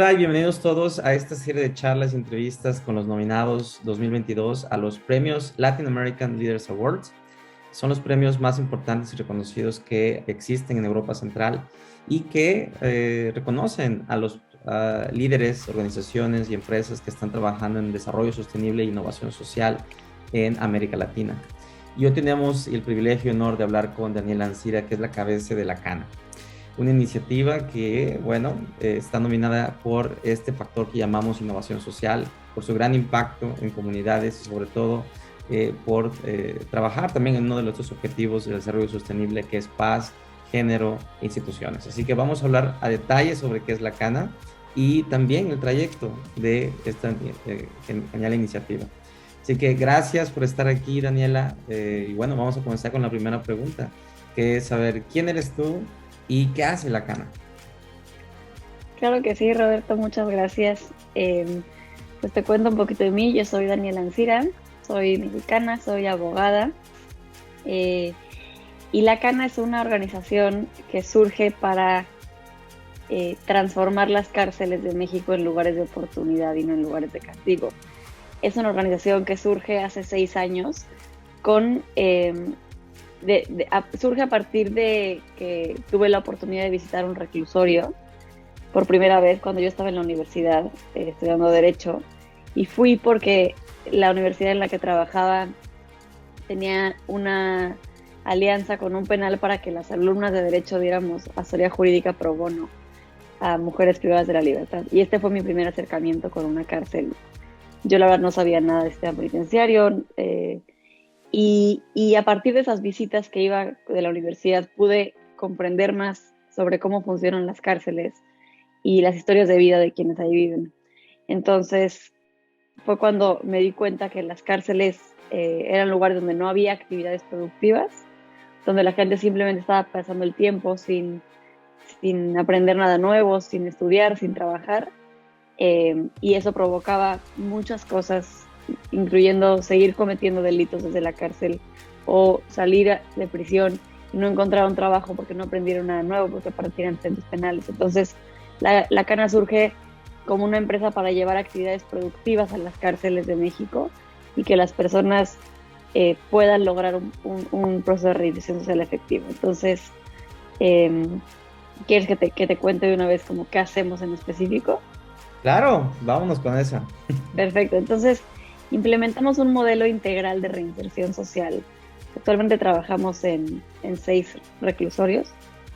Hola y bienvenidos todos a esta serie de charlas y entrevistas con los nominados 2022 a los premios Latin American Leaders Awards. Son los premios más importantes y reconocidos que existen en Europa Central y que eh, reconocen a los líderes, organizaciones y empresas que están trabajando en desarrollo sostenible e innovación social en América Latina. Y hoy tenemos el privilegio y honor de hablar con Daniela Ancira, que es la cabeza de la CANA una iniciativa que, bueno, eh, está nominada por este factor que llamamos innovación social, por su gran impacto en comunidades y sobre todo eh, por eh, trabajar también en uno de los objetivos del desarrollo sostenible que es paz, género e instituciones. Así que vamos a hablar a detalle sobre qué es la CANA y también el trayecto de esta genial iniciativa. Así que gracias por estar aquí, Daniela. y bueno, vamos a comenzar con la primera pregunta, que es saber quién eres tú, ¿Y qué hace la cana? Claro que sí, Roberto, muchas gracias. Em, pues te cuento un poquito de mí. Yo soy Daniela Ancira, soy mexicana, soy abogada. Eh, y la Cana es una organización que surge para eh, transformar las cárceles de México en lugares de oportunidad y no en lugares de castigo. Es una organización que surge hace seis años con em, surge a partir de que tuve la oportunidad de visitar un reclusorio por primera vez cuando yo estaba en la universidad eh, estudiando Derecho. Y fui porque la universidad en la que trabajaba tenía una alianza con un penal para que las alumnas de Derecho diéramos asesoría jurídica pro bono a mujeres privadas de la libertad. Y este fue mi primer acercamiento con una cárcel. Yo la verdad no sabía nada de este penitenciario. Eh, y, a partir de esas visitas que iba de la universidad pude comprender más sobre cómo funcionan las cárceles y las historias de vida de quienes ahí viven. Entonces fue cuando me di cuenta que las cárceles eh, eran lugares donde no había actividades productivas, donde la gente simplemente estaba pasando el tiempo sin, sin aprender nada nuevo, sin estudiar, sin trabajar. Eh, y eso provocaba muchas cosas incluyendo seguir cometiendo delitos desde la cárcel o salir de prisión y no encontrar un trabajo porque no aprendieron nada nuevo, porque partieron centros penales. Entonces, la, la, Cana surge como una empresa para llevar actividades productivas a las cárceles de México y que las personas eh, puedan lograr un, proceso de reinserción social efectivo. Entonces, em, ¿quieres que te, que te cuente de una vez como qué hacemos en específico? Claro, vámonos con eso. Perfecto, entonces implementamos un modelo integral de reinserción social. Actualmente trabajamos en, seis reclusorios,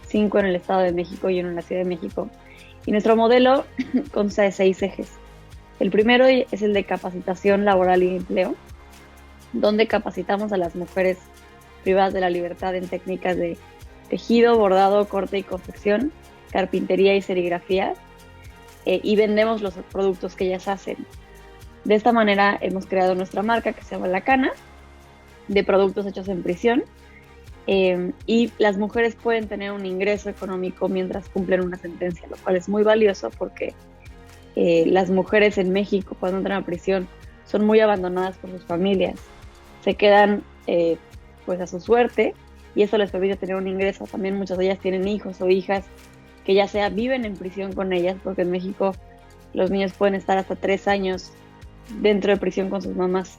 cinco en el Estado de México y uno en la Ciudad de México. Y nuestro modelo consta de seis ejes. El primero es el de capacitación laboral y empleo, donde capacitamos a las mujeres privadas de la libertad en técnicas de tejido, bordado, corte y confección, carpintería y serigrafía, eh, y vendemos los productos que ellas hacen. De esta manera hemos creado nuestra marca que se llama La Cana, de productos hechos en prisión. Eh, y las mujeres pueden tener un ingreso económico mientras cumplen una sentencia, lo cual es muy valioso porque eh, las mujeres en México cuando entran a prisión son muy abandonadas por sus familias, se quedan eh, pues a su suerte y eso les permite tener un ingreso. También muchas de ellas tienen hijos o hijas que ya sea viven en prisión con ellas, porque en México los niños pueden estar hasta tres años dentro de prisión con sus mamás.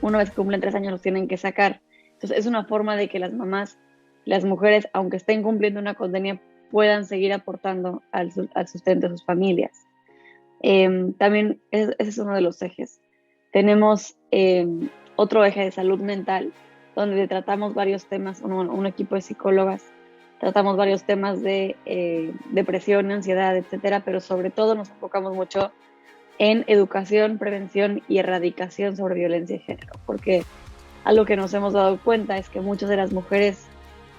Una vez que cumplen tres años los tienen que sacar. Entonces es una forma de que las mamás, las mujeres, aunque estén cumpliendo una condena, puedan seguir aportando al, sustento de sus familias. Em, también ese es uno de los ejes. Tenemos em, otro eje de salud mental, donde tratamos varios temas, un, equipo de psicólogas, tratamos varios temas de eh, depresión, ansiedad, etcétera, pero sobre todo nos enfocamos mucho en educación, prevención y erradicación sobre violencia de género, porque algo que nos hemos dado cuenta es que muchas de las mujeres,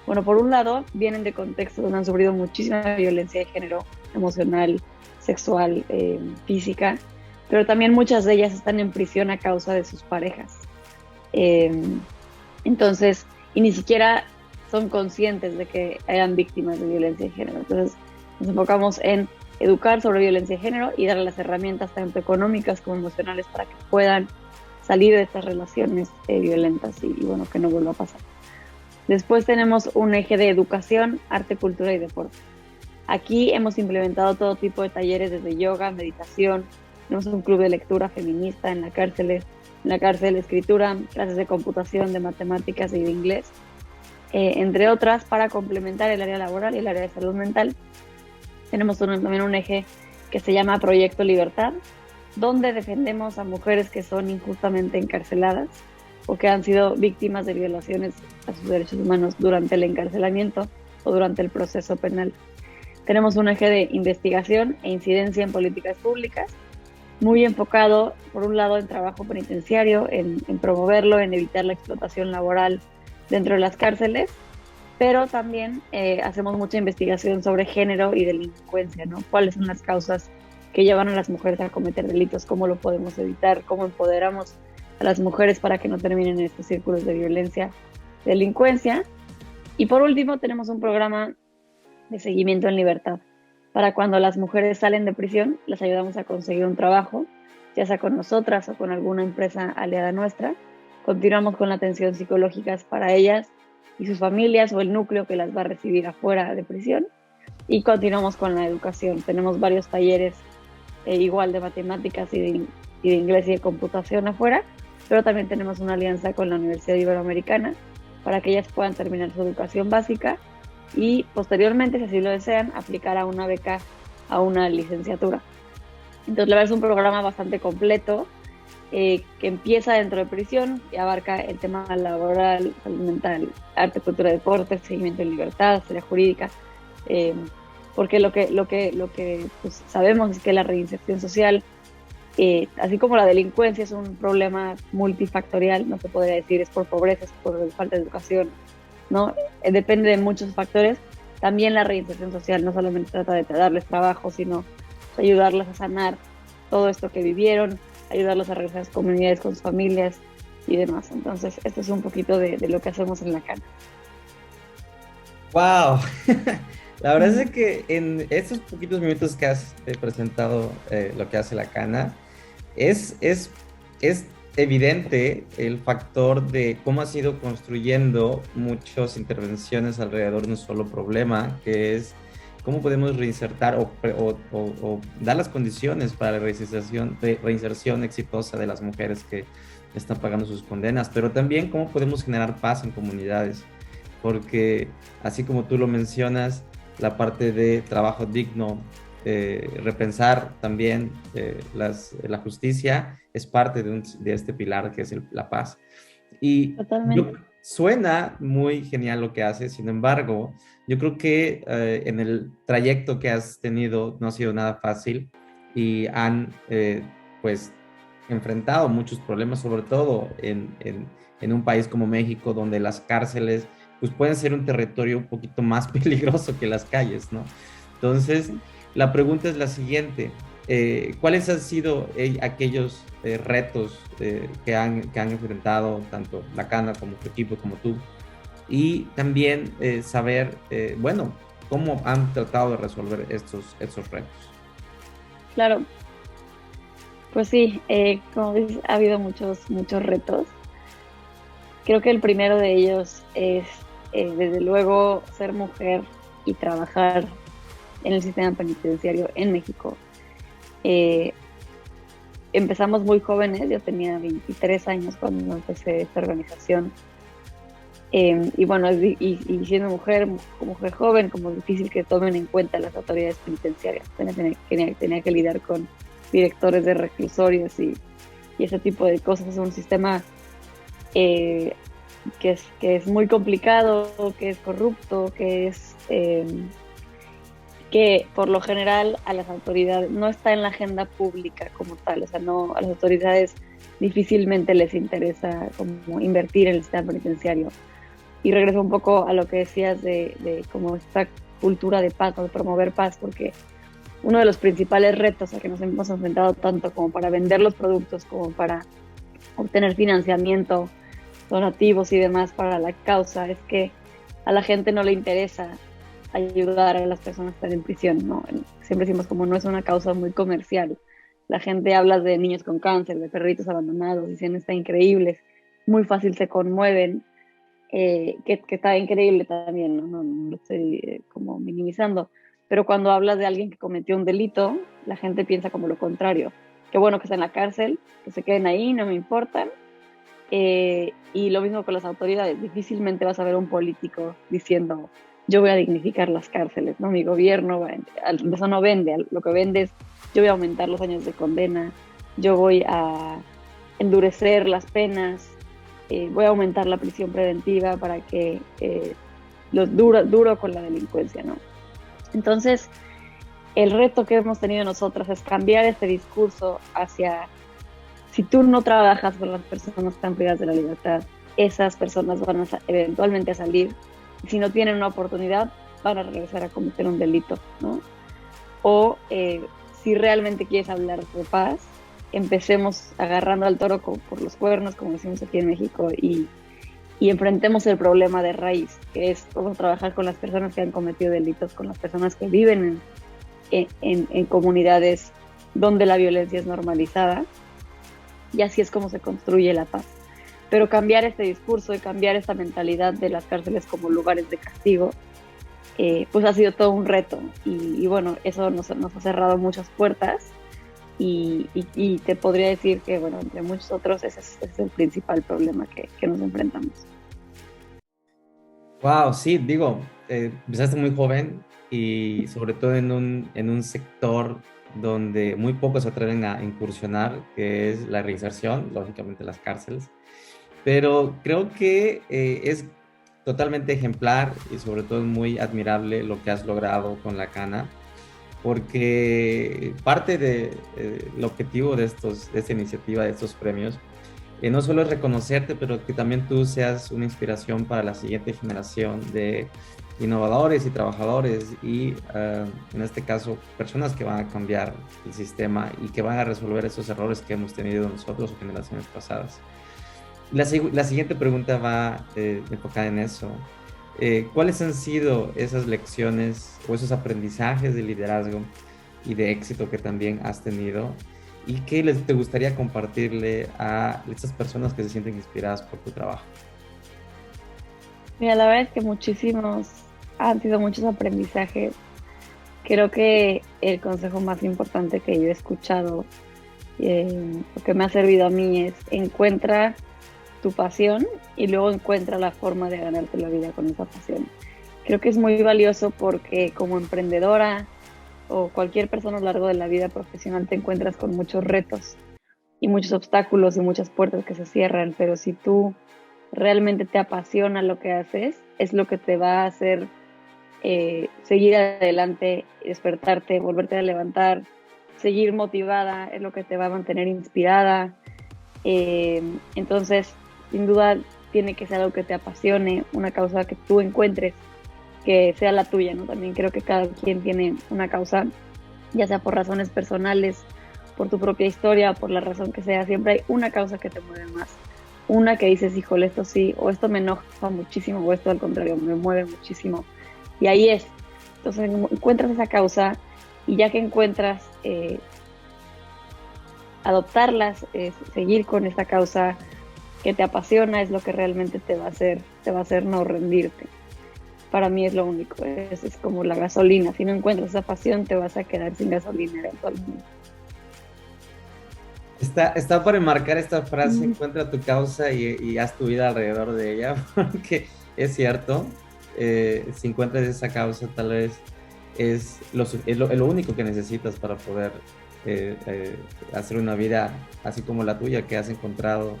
bueno, por un lado, vienen de contextos donde han sufrido muchísima violencia de género, emocional, sexual, eh, física, pero también muchas de ellas están en prisión a causa de sus parejas. Em, entonces, y ni siquiera son conscientes de que eran víctimas de violencia de género. Entonces, nos enfocamos en educar sobre violencia de género y darle las herramientas tanto económicas como emocionales para que puedan salir de estas relaciones eh, violentas y, bueno, que no vuelva a pasar. Después tenemos un eje de educación, arte, cultura y deporte. Aquí hemos implementado todo tipo de talleres desde yoga, meditación, tenemos un club de lectura feminista en la cárcel, en la cárcel escritura, clases de computación, de matemáticas y de inglés, eh, entre otras, para complementar el área laboral y el área de salud mental. Tenemos también un eje que se llama Proyecto Libertad, donde defendemos a mujeres que son injustamente encarceladas o que han sido víctimas de violaciones a sus derechos humanos durante el encarcelamiento o durante el proceso penal. Tenemos un eje de investigación e incidencia en políticas públicas, muy enfocado, por un lado, en trabajo penitenciario, en, promoverlo, en evitar la explotación laboral dentro de las cárceles, pero también eh, hacemos mucha investigación sobre género y delincuencia, ¿no? ¿Cuáles son las causas que llevan a las mujeres a cometer delitos? ¿Cómo lo podemos evitar? ¿Cómo empoderamos a las mujeres para que no terminen en estos círculos de violencia, delincuencia? Y por último, tenemos un programa de seguimiento en libertad. Para cuando las mujeres salen de prisión, les ayudamos a conseguir un trabajo, ya sea con nosotras o con alguna empresa aliada nuestra. Continuamos con la atención psicológica para ellas y sus familias o el núcleo que las va a recibir afuera de prisión. Y continuamos con la educación. Tenemos varios talleres eh, igual de matemáticas y de, y de inglés y de computación afuera, pero también tenemos una alianza con la Universidad Iberoamericana para que ellas puedan terminar su educación básica y posteriormente, si así lo desean, aplicar a una beca a una licenciatura. Entonces, la verdad es un programa bastante completo eh, que empieza dentro de prisión y abarca el tema laboral, salud mental, arte, cultura, deporte, seguimiento de libertad, serie jurídica, eh, porque lo que, lo que, lo que pues, sabemos es que la reinserción social, eh, así como la delincuencia es un problema multifactorial, no se podría decir es por pobreza, es por falta de educación, ¿no? Eh, depende de muchos factores. También la reinserción social no solamente trata de darles trabajo, sino ayudarlas a sanar todo esto que vivieron, ayudarlos a regresar a sus comunidades con sus familias y demás. Entonces, esto es un poquito de, lo que hacemos en la cana. ¡Wow! la verdad es que en estos poquitos minutos que has eh, presentado eh, lo que hace la cana, es, es, es evidente el factor de cómo ha sido construyendo muchas intervenciones alrededor de un solo problema, que es cómo podemos reinsertar o, dar las condiciones para la reinserción, reinserción exitosa de las mujeres que están pagando sus condenas, pero también cómo podemos generar paz en comunidades, porque así como tú lo mencionas, la parte de trabajo digno, eh, repensar también eh, la justicia es parte de, este pilar que es la paz. Y suena muy genial lo que haces, sin embargo, yo creo que eh, en el trayecto que has tenido no ha sido nada fácil y han pues enfrentado muchos problemas, sobre todo en, en, un país como México, donde las cárceles pues pueden ser un territorio un poquito más peligroso que las calles, ¿no? Entonces, la pregunta es la siguiente. Eh, ¿Cuáles han sido eh, aquellos eh, retos que, han, que han enfrentado tanto la Cana como tu equipo como tú? Y también saber, bueno, cómo han tratado de resolver estos, estos retos. Claro. Pues sí, como dices, ha habido muchos, muchos retos. Creo que el primero de ellos es, desde luego, ser mujer y trabajar en el sistema penitenciario en México. Eh, empezamos muy jóvenes, yo tenía 23 años cuando empecé esta organización. Eh, y bueno, y, siendo mujer, mujer joven, como difícil que tomen en cuenta las autoridades penitenciarias. Tenía, tenía, que lidiar con directores de reclusorios y, ese tipo de cosas. Es un sistema eh, que, es, que es muy complicado, que es corrupto, que es que por lo general a las autoridades no está en la agenda pública como tal, o sea, no a las autoridades difícilmente les interesa como invertir en el sistema penitenciario. Y regreso un poco a lo que decías de, como esta cultura de paz, de promover paz, porque uno de los principales retos a que nos hemos enfrentado tanto como para vender los productos, como para obtener financiamiento, donativos y demás para la causa, es que a la gente no le interesa ayudar a las personas que están en prisión, ¿no? Siempre decimos como no es una causa muy comercial. La gente habla de niños con cáncer, de perritos abandonados, dicen está increíbles, muy fácil se conmueven, eh, que, está increíble también, ¿no? No, lo estoy eh, como minimizando, Pero cuando hablas de alguien que cometió un delito, la gente piensa como lo contrario. Qué bueno que está en la cárcel, que se queden ahí, no me importan. Eh, y lo mismo con las autoridades. Difícilmente vas a ver un político diciendo, yo voy a dignificar las cárceles, ¿no? Mi gobierno, eso no vende, lo que vende es, yo voy a aumentar los años de condena, yo voy a endurecer las penas, eh, voy a aumentar la prisión preventiva para que eh, los duro, duro con la delincuencia, ¿no? Entonces, el reto que hemos tenido nosotras es cambiar este discurso hacia, si tú no trabajas con las personas están privadas de la libertad, esas personas van a eventualmente a salir, si no tienen una oportunidad, van a regresar a cometer un delito, ¿no? O eh, si realmente quieres hablar de paz, empecemos agarrando al toro por los cuernos, como decimos aquí en México, y, enfrentemos el problema de raíz, que es cómo trabajar con las personas que han cometido delitos, con las personas que viven en, comunidades donde la violencia es normalizada, y así es como se construye la paz. Pero cambiar este discurso y cambiar esta mentalidad de las cárceles como lugares de castigo, eh, pues ha sido todo un reto. Y, bueno, eso nos, nos ha cerrado muchas puertas y, te podría decir que, bueno, entre muchos otros, ese es, el principal problema que, nos enfrentamos. Wow, sí, digo, eh, empezaste muy joven y sobre todo en un, en un sector donde muy pocos se atreven a incursionar, que es la reinserción, lógicamente las cárceles. Pero creo que eh, es totalmente ejemplar y sobre todo muy admirable lo que has logrado con la cana porque parte del de, objetivo de, estos, de esta iniciativa, de estos premios, eh, no solo es reconocerte, pero que también tú seas una inspiración para la siguiente generación de innovadores y trabajadores y eh, en este caso personas que van a cambiar el sistema y que van a resolver esos errores que hemos tenido nosotros o generaciones pasadas. La, la siguiente pregunta va eh, enfocada en eso. Eh, ¿Cuáles han sido esas lecciones o esos aprendizajes de liderazgo y de éxito que también has tenido? ¿Y qué les, te gustaría compartirle a estas personas que se sienten inspiradas por tu trabajo? Mira, la verdad es que muchísimos, han sido muchos aprendizajes. Creo que el consejo más importante que yo he escuchado, eh, que me ha servido a mí es encuentra tu pasión y luego encuentra la forma de ganarte la vida con esa pasión. Creo que es muy valioso porque como emprendedora o cualquier persona a lo largo de la vida profesional te encuentras con muchos retos y muchos obstáculos y muchas puertas que se cierran, pero si tú realmente te apasiona lo que haces, es lo que te va a hacer eh, seguir adelante, despertarte, volverte a levantar, seguir motivada, es lo que te va a mantener inspirada. Eh, entonces, sin duda tiene que ser algo que te apasione, una causa que tú encuentres que sea la tuya, ¿no? También creo que cada quien tiene una causa, ya sea por razones personales, por tu propia historia, por la razón que sea, siempre hay una causa que te mueve más. Una que dices, híjole, esto sí, o esto me enoja muchísimo, o esto al contrario, me mueve muchísimo. Y ahí es. Entonces encuentras esa causa y ya que encuentras eh, adoptarlas, seguir con esa causa, que te apasiona es lo que realmente te va a hacer, te va a hacer no rendirte. Para mí es lo único, es, es como la gasolina. Si no encuentras esa pasión, te vas a quedar sin gasolina eventualmente. Está, está por enmarcar esta frase, encuentra tu causa y, haz tu vida alrededor de ella, porque es cierto, eh, si encuentras esa causa tal vez es lo, es lo, único que necesitas para poder eh, eh, hacer una vida así como la tuya que has encontrado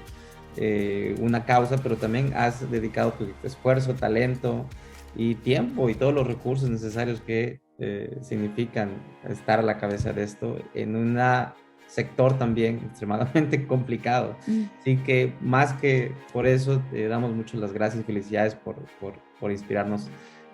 eh, una causa, pero también has dedicado tu esfuerzo, talento y tiempo y todos los recursos necesarios que eh, significan estar a la cabeza de esto en un sector también extremadamente complicado. Mm. Así que más que por eso te damos muchas las gracias y felicidades por, por, por inspirarnos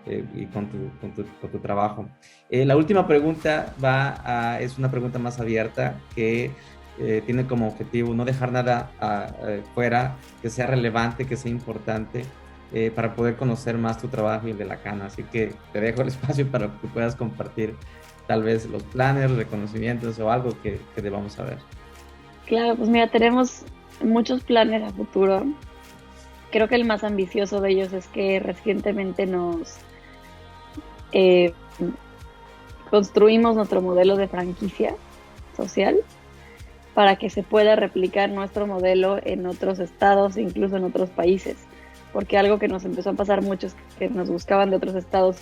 eh, y con tu, con, tu, con tu, trabajo. la última pregunta va a, es una pregunta más abierta que eh, tiene como objetivo no dejar nada ah, eh, fuera, que sea relevante, que sea importante, eh, para poder conocer más tu trabajo y el de la cana. Así que te dejo el espacio para que puedas compartir tal vez los planes, reconocimientos o algo que, que debamos saber. Claro, pues mira, tenemos muchos planes a futuro. Creo que el más ambicioso de ellos es que recientemente nos construimos nuestro modelo de franquicia social para que se pueda replicar nuestro modelo en otros estados, incluso en otros países. Porque algo que nos empezó a pasar muchos que nos buscaban de otros estados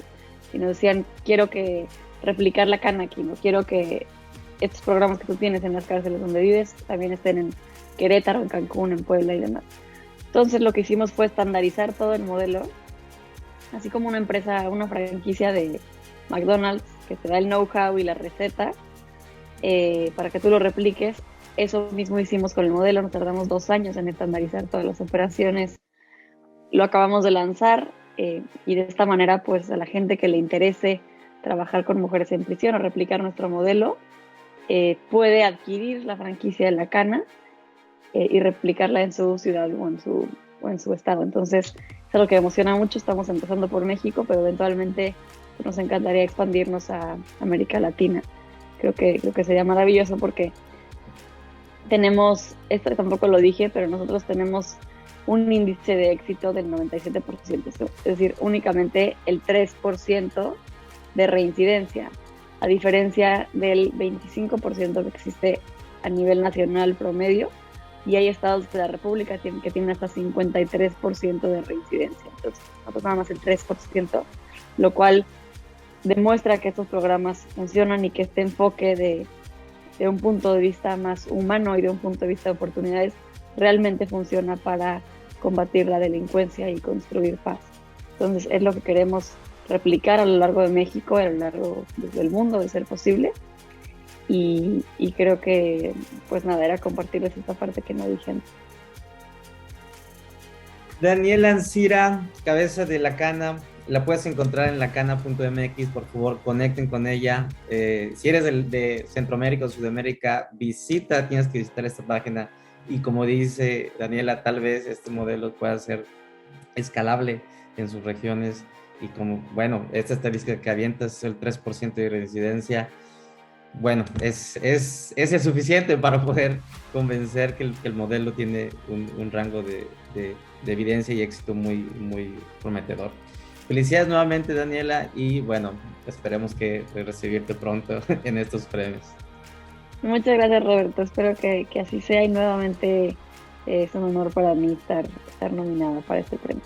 y nos decían, quiero que replicar la cana aquí, no quiero que estos programas que tú tienes en las cárceles donde vives también estén en Querétaro, en Cancún, en Puebla y demás. Entonces lo que hicimos fue estandarizar todo el modelo, así como una empresa, una franquicia de McDonald's que te da el know-how y la receta eh, para que tú lo repliques. Eso mismo hicimos con el modelo, nos tardamos dos años en estandarizar todas las operaciones. Lo acabamos de lanzar eh, y de esta manera, pues a la gente que le interese trabajar con mujeres en prisión o replicar nuestro modelo, eh, puede adquirir la franquicia de la cana y replicarla en su ciudad o en su, o en su estado. Entonces, es algo que emociona mucho. Estamos empezando por México, pero eventualmente nos encantaría expandirnos a América Latina. Creo que, creo que sería maravilloso porque tenemos, esto tampoco lo dije, pero nosotros tenemos un índice de éxito del 97%, es decir, únicamente el 3% de reincidencia, a diferencia del 25% que existe a nivel nacional promedio, y hay estados de la República que tienen hasta 53% de reincidencia, entonces nosotros nada más el 3%, lo cual demuestra que estos programas funcionan y que este enfoque de, de, un punto de vista más humano y de un punto de vista de oportunidades realmente funciona para combatir la delincuencia y construir paz. Entonces es lo que queremos replicar a lo largo de México, a lo largo del mundo, de ser posible. Y, y creo que, pues nada, era compartirles esta parte que no dije antes. Daniela Ancira, cabeza de la cana, la puedes encontrar en lacana.mx, por favor, conecten con ella. Eh, si eres de, Centroamérica o Sudamérica, visita, tienes que visitar esta página. Y como dice Daniela, tal vez este modelo pueda ser escalable en sus regiones. Y como, bueno, esta estadística que avientas es el 3% de residencia. Bueno, es, es, es suficiente para poder convencer que el, modelo tiene un, rango de, de, de evidencia y éxito muy, muy prometedor. Felicidades nuevamente, Daniela, y bueno, esperemos que recibirte pronto en estos premios. Muchas gracias, Roberto. Espero que, que así sea y nuevamente eh, es un honor para mí estar, estar nominada para este premio.